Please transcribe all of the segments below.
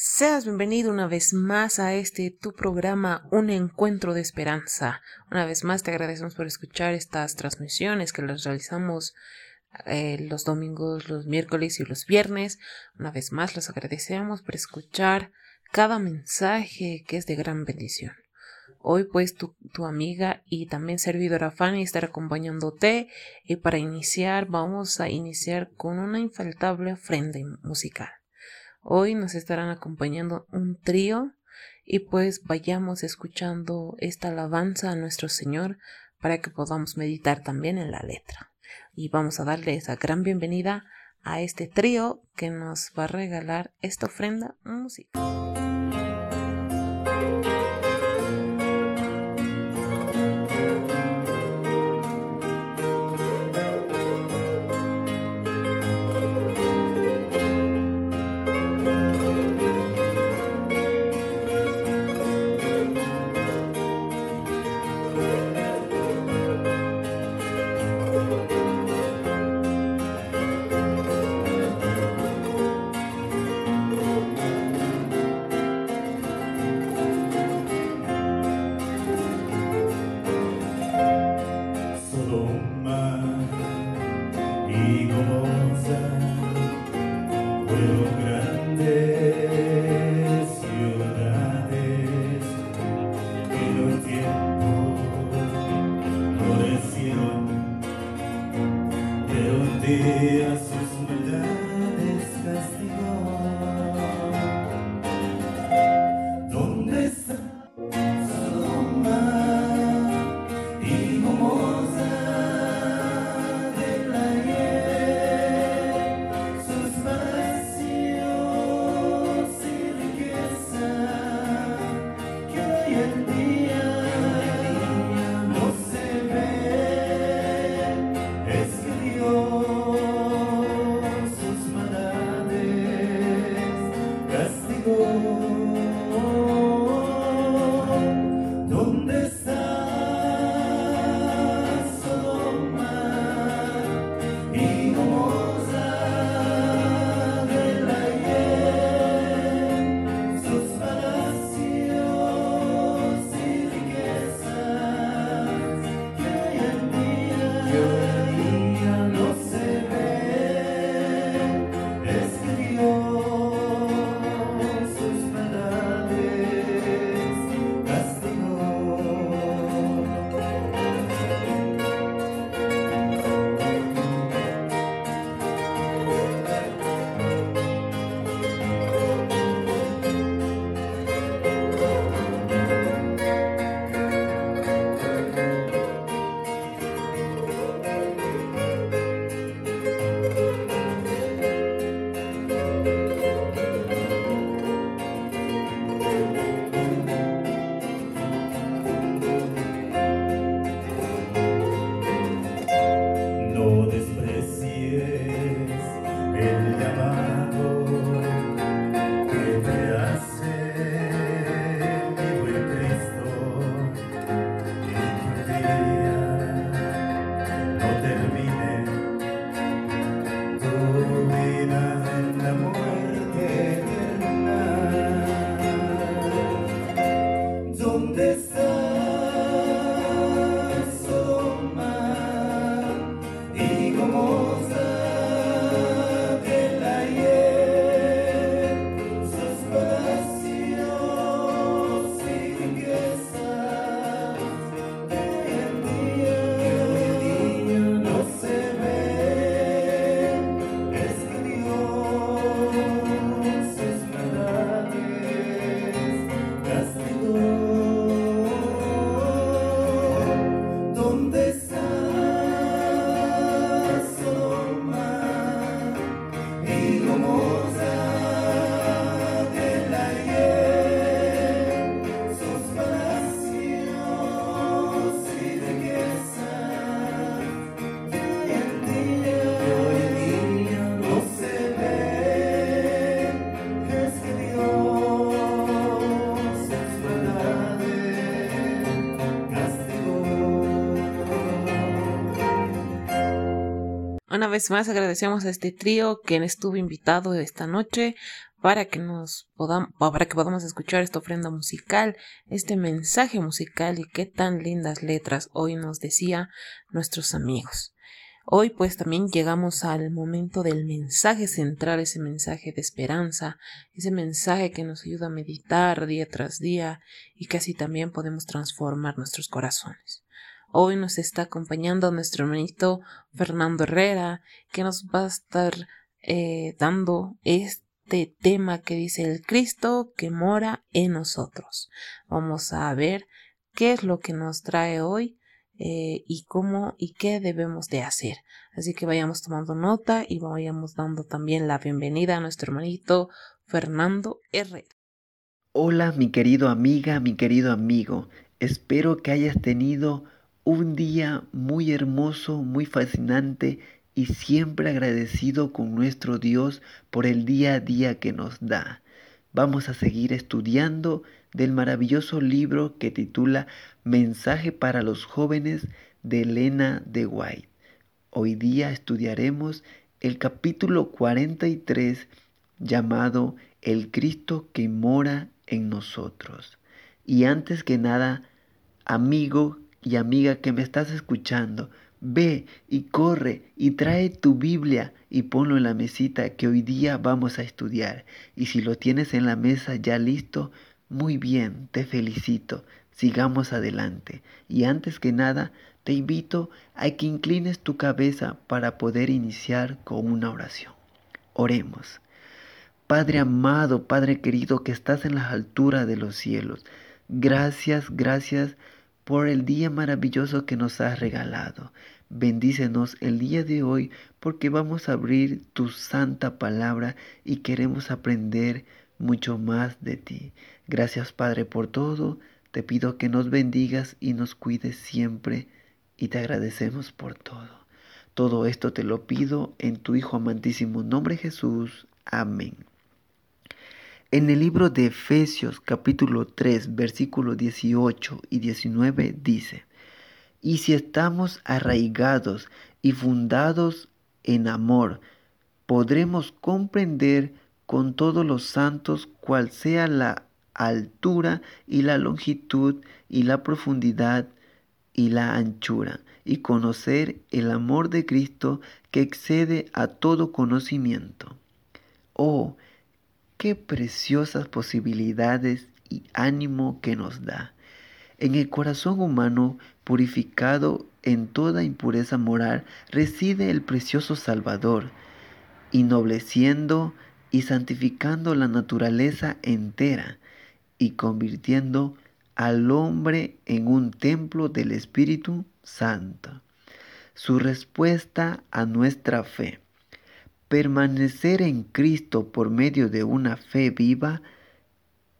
Seas bienvenido una vez más a este tu programa Un Encuentro de Esperanza. Una vez más te agradecemos por escuchar estas transmisiones que las realizamos eh, los domingos, los miércoles y los viernes. Una vez más los agradecemos por escuchar cada mensaje que es de gran bendición. Hoy pues tu, tu amiga y también servidora Fanny estará acompañándote y para iniciar vamos a iniciar con una infaltable ofrenda musical. Hoy nos estarán acompañando un trío y pues vayamos escuchando esta alabanza a nuestro Señor para que podamos meditar también en la letra. Y vamos a darle esa gran bienvenida a este trío que nos va a regalar esta ofrenda musical. Una vez más agradecemos a este trío quien estuvo invitado esta noche para que nos podamos, para que podamos escuchar esta ofrenda musical, este mensaje musical y qué tan lindas letras hoy nos decía nuestros amigos. Hoy pues también llegamos al momento del mensaje central, ese mensaje de esperanza, ese mensaje que nos ayuda a meditar día tras día y que así también podemos transformar nuestros corazones. Hoy nos está acompañando nuestro hermanito Fernando Herrera, que nos va a estar eh, dando este tema que dice el Cristo que mora en nosotros. Vamos a ver qué es lo que nos trae hoy eh, y cómo y qué debemos de hacer. Así que vayamos tomando nota y vayamos dando también la bienvenida a nuestro hermanito Fernando Herrera. Hola mi querido amiga, mi querido amigo. Espero que hayas tenido un día muy hermoso, muy fascinante y siempre agradecido con nuestro Dios por el día a día que nos da. Vamos a seguir estudiando del maravilloso libro que titula Mensaje para los jóvenes de Elena de White. Hoy día estudiaremos el capítulo 43 llamado El Cristo que mora en nosotros. Y antes que nada, amigo y amiga que me estás escuchando, ve y corre y trae tu Biblia y ponlo en la mesita que hoy día vamos a estudiar. Y si lo tienes en la mesa ya listo, muy bien, te felicito. Sigamos adelante. Y antes que nada, te invito a que inclines tu cabeza para poder iniciar con una oración. Oremos. Padre amado, Padre querido que estás en las alturas de los cielos, gracias, gracias por el día maravilloso que nos has regalado. Bendícenos el día de hoy porque vamos a abrir tu santa palabra y queremos aprender mucho más de ti. Gracias Padre por todo. Te pido que nos bendigas y nos cuides siempre y te agradecemos por todo. Todo esto te lo pido en tu Hijo amantísimo nombre Jesús. Amén. En el libro de Efesios capítulo 3 versículos 18 y 19 dice, y si estamos arraigados y fundados en amor, podremos comprender con todos los santos cual sea la altura y la longitud y la profundidad y la anchura, y conocer el amor de Cristo que excede a todo conocimiento. Oh, qué preciosas posibilidades y ánimo que nos da. En el corazón humano, purificado en toda impureza moral, reside el precioso Salvador, ennobleciendo y santificando la naturaleza entera y convirtiendo al hombre en un templo del Espíritu Santo. Su respuesta a nuestra fe. Permanecer en Cristo por medio de una fe viva,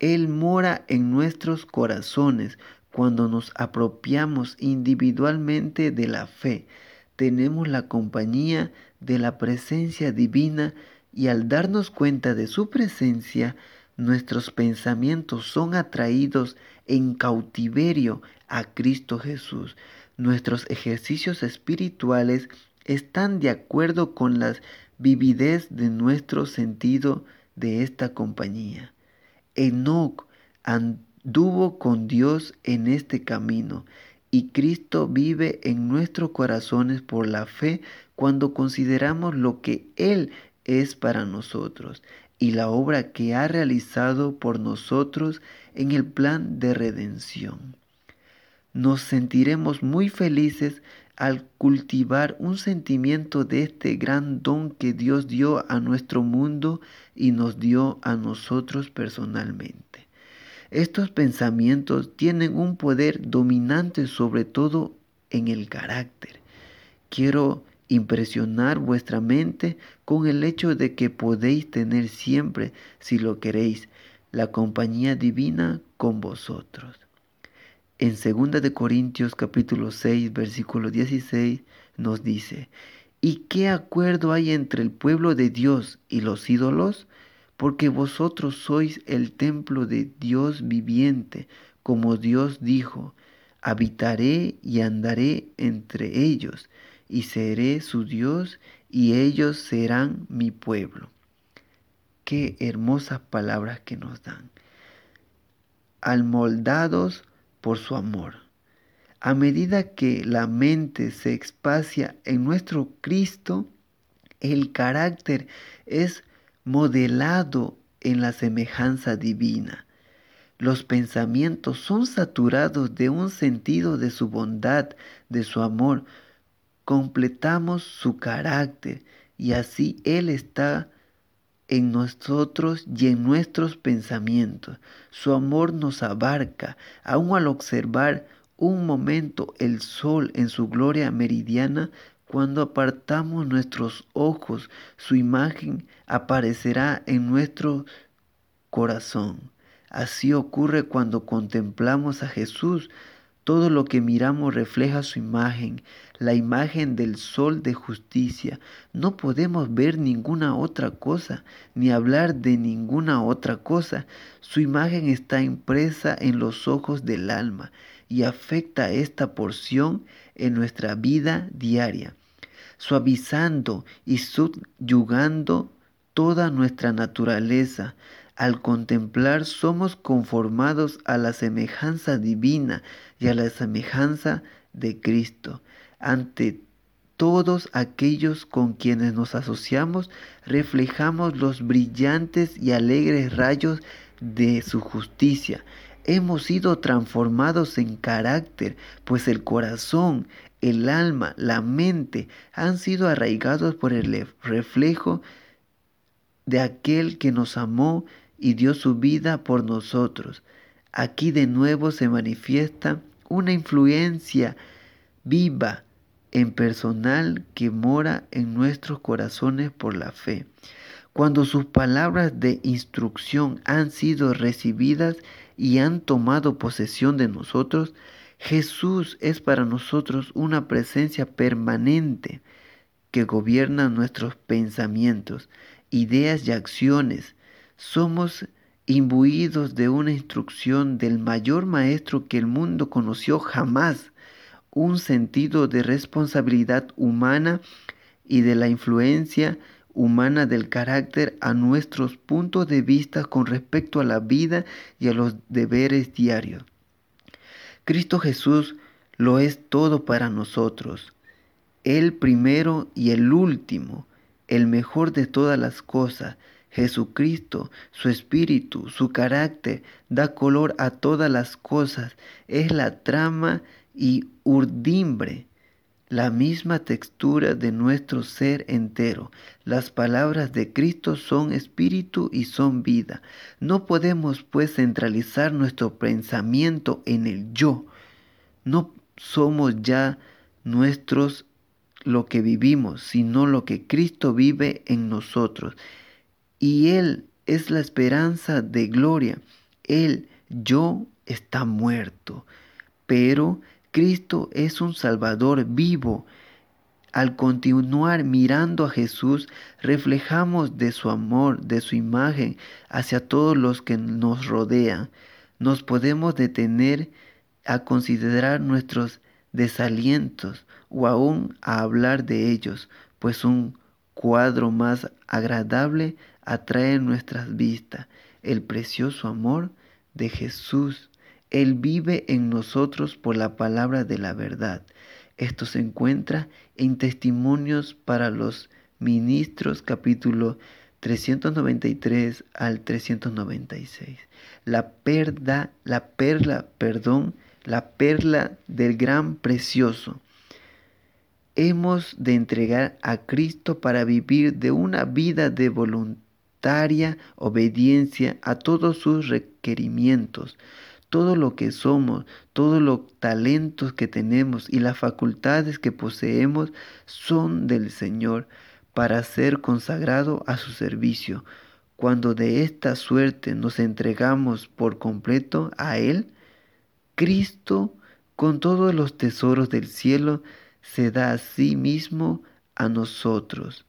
Él mora en nuestros corazones cuando nos apropiamos individualmente de la fe. Tenemos la compañía de la presencia divina y al darnos cuenta de su presencia, nuestros pensamientos son atraídos en cautiverio a Cristo Jesús. Nuestros ejercicios espirituales están de acuerdo con la vividez de nuestro sentido de esta compañía. Enoch anduvo con Dios en este camino y Cristo vive en nuestros corazones por la fe cuando consideramos lo que Él es para nosotros y la obra que ha realizado por nosotros en el plan de redención. Nos sentiremos muy felices al cultivar un sentimiento de este gran don que Dios dio a nuestro mundo y nos dio a nosotros personalmente. Estos pensamientos tienen un poder dominante sobre todo en el carácter. Quiero impresionar vuestra mente con el hecho de que podéis tener siempre, si lo queréis, la compañía divina con vosotros. En 2 de Corintios capítulo 6 versículo 16 nos dice, ¿y qué acuerdo hay entre el pueblo de Dios y los ídolos? Porque vosotros sois el templo de Dios viviente, como Dios dijo, habitaré y andaré entre ellos y seré su Dios y ellos serán mi pueblo. Qué hermosas palabras que nos dan. Almoldados por su amor. A medida que la mente se espacia en nuestro Cristo, el carácter es modelado en la semejanza divina. Los pensamientos son saturados de un sentido de su bondad, de su amor. Completamos su carácter y así Él está en nosotros y en nuestros pensamientos. Su amor nos abarca, aun al observar un momento el sol en su gloria meridiana, cuando apartamos nuestros ojos, su imagen aparecerá en nuestro corazón. Así ocurre cuando contemplamos a Jesús. Todo lo que miramos refleja su imagen, la imagen del sol de justicia. No podemos ver ninguna otra cosa, ni hablar de ninguna otra cosa. Su imagen está impresa en los ojos del alma y afecta esta porción en nuestra vida diaria, suavizando y subyugando toda nuestra naturaleza, al contemplar somos conformados a la semejanza divina y a la semejanza de Cristo. Ante todos aquellos con quienes nos asociamos, reflejamos los brillantes y alegres rayos de su justicia. Hemos sido transformados en carácter, pues el corazón, el alma, la mente han sido arraigados por el reflejo de aquel que nos amó y dio su vida por nosotros. Aquí de nuevo se manifiesta una influencia viva en personal que mora en nuestros corazones por la fe. Cuando sus palabras de instrucción han sido recibidas y han tomado posesión de nosotros, Jesús es para nosotros una presencia permanente que gobierna nuestros pensamientos, ideas y acciones, somos imbuidos de una instrucción del mayor maestro que el mundo conoció jamás, un sentido de responsabilidad humana y de la influencia humana del carácter a nuestros puntos de vista con respecto a la vida y a los deberes diarios. Cristo Jesús lo es todo para nosotros, el primero y el último, el mejor de todas las cosas, Jesucristo, su espíritu, su carácter, da color a todas las cosas, es la trama y urdimbre, la misma textura de nuestro ser entero. Las palabras de Cristo son espíritu y son vida. No podemos pues centralizar nuestro pensamiento en el yo. No somos ya nuestros lo que vivimos, sino lo que Cristo vive en nosotros y Él es la esperanza de gloria. Él, yo, está muerto, pero Cristo es un Salvador vivo. Al continuar mirando a Jesús, reflejamos de su amor, de su imagen hacia todos los que nos rodean. Nos podemos detener a considerar nuestros desalientos o aún a hablar de ellos, pues un cuadro más agradable atrae nuestras vistas el precioso amor de Jesús. Él vive en nosotros por la palabra de la verdad. Esto se encuentra en Testimonios para los Ministros capítulo 393 al 396. La perda, la perla, perdón, la perla del gran precioso. Hemos de entregar a Cristo para vivir de una vida de voluntad obediencia a todos sus requerimientos. Todo lo que somos, todos los talentos que tenemos y las facultades que poseemos son del Señor para ser consagrado a su servicio. Cuando de esta suerte nos entregamos por completo a Él, Cristo, con todos los tesoros del cielo, se da a sí mismo a nosotros.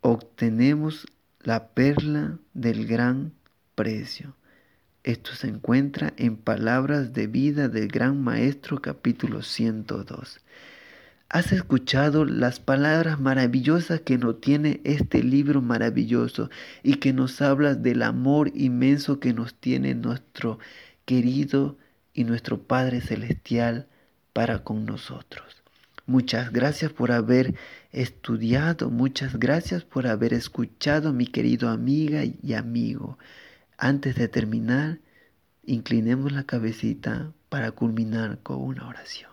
Obtenemos la perla del gran precio. Esto se encuentra en Palabras de Vida del Gran Maestro capítulo 102. has escuchado las palabras maravillosas que nos tiene este libro maravilloso y que nos habla del amor inmenso que nos tiene nuestro querido y nuestro Padre Celestial para con nosotros. Muchas gracias por haber estudiado, muchas gracias por haber escuchado, mi querido amiga y amigo. Antes de terminar, inclinemos la cabecita para culminar con una oración.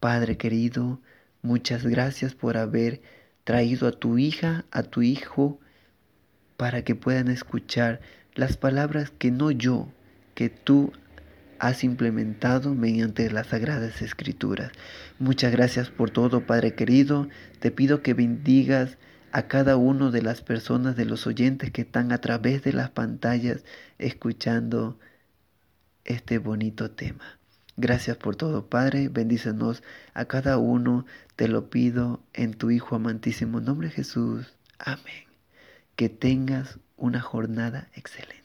Padre querido, muchas gracias por haber traído a tu hija, a tu hijo, para que puedan escuchar las palabras que no yo, que tú has implementado mediante las sagradas escrituras. Muchas gracias por todo, Padre querido. Te pido que bendigas a cada uno de las personas, de los oyentes que están a través de las pantallas escuchando este bonito tema. Gracias por todo, Padre. Bendícenos a cada uno. Te lo pido en tu Hijo amantísimo nombre Jesús. Amén. Que tengas una jornada excelente.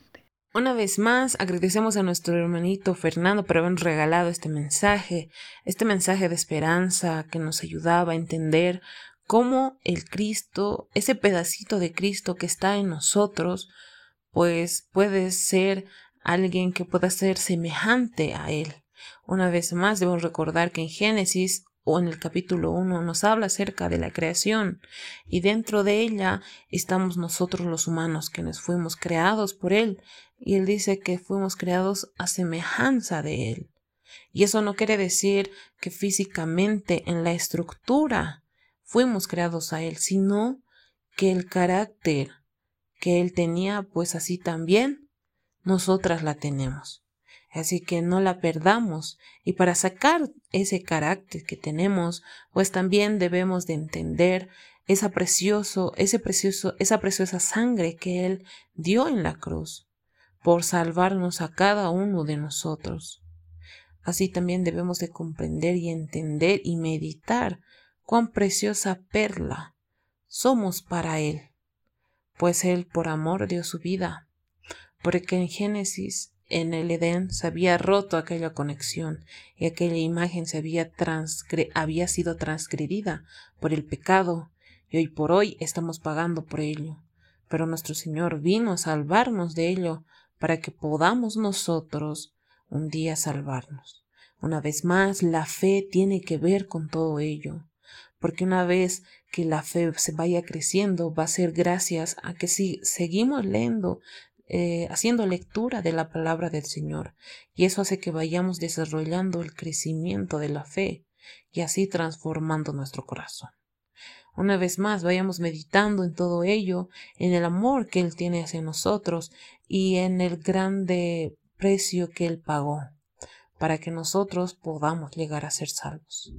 Una vez más, agradecemos a nuestro hermanito Fernando por habernos regalado este mensaje, este mensaje de esperanza que nos ayudaba a entender cómo el Cristo, ese pedacito de Cristo que está en nosotros, pues puede ser alguien que pueda ser semejante a Él. Una vez más, debemos recordar que en Génesis o en el capítulo 1 nos habla acerca de la creación y dentro de ella estamos nosotros los humanos que nos fuimos creados por Él y Él dice que fuimos creados a semejanza de Él. Y eso no quiere decir que físicamente en la estructura fuimos creados a Él, sino que el carácter que Él tenía, pues así también nosotras la tenemos. Así que no la perdamos y para sacar ese carácter que tenemos, pues también debemos de entender esa precioso, ese precioso, esa preciosa sangre que él dio en la cruz por salvarnos a cada uno de nosotros. Así también debemos de comprender y entender y meditar cuán preciosa perla somos para él, pues él por amor dio su vida, porque en Génesis en el Edén se había roto aquella conexión y aquella imagen se había, había sido transgredida por el pecado y hoy por hoy estamos pagando por ello. Pero nuestro Señor vino a salvarnos de ello para que podamos nosotros un día salvarnos. Una vez más, la fe tiene que ver con todo ello, porque una vez que la fe se vaya creciendo va a ser gracias a que si seguimos leyendo eh, haciendo lectura de la palabra del Señor. Y eso hace que vayamos desarrollando el crecimiento de la fe y así transformando nuestro corazón. Una vez más, vayamos meditando en todo ello, en el amor que Él tiene hacia nosotros y en el grande precio que Él pagó para que nosotros podamos llegar a ser salvos.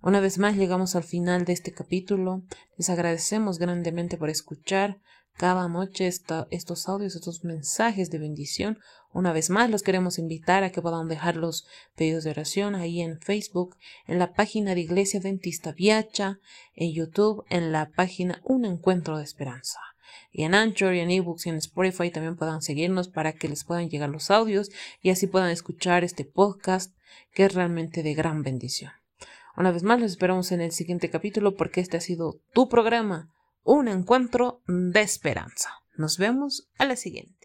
Una vez más llegamos al final de este capítulo. Les agradecemos grandemente por escuchar cada noche estos audios, estos mensajes de bendición. Una vez más, los queremos invitar a que puedan dejar los pedidos de oración ahí en Facebook, en la página de Iglesia Dentista Viacha, en YouTube, en la página Un Encuentro de Esperanza. Y en Anchor y en eBooks y en Spotify también puedan seguirnos para que les puedan llegar los audios y así puedan escuchar este podcast que es realmente de gran bendición. Una vez más, los esperamos en el siguiente capítulo porque este ha sido tu programa un encuentro de esperanza. Nos vemos a la siguiente.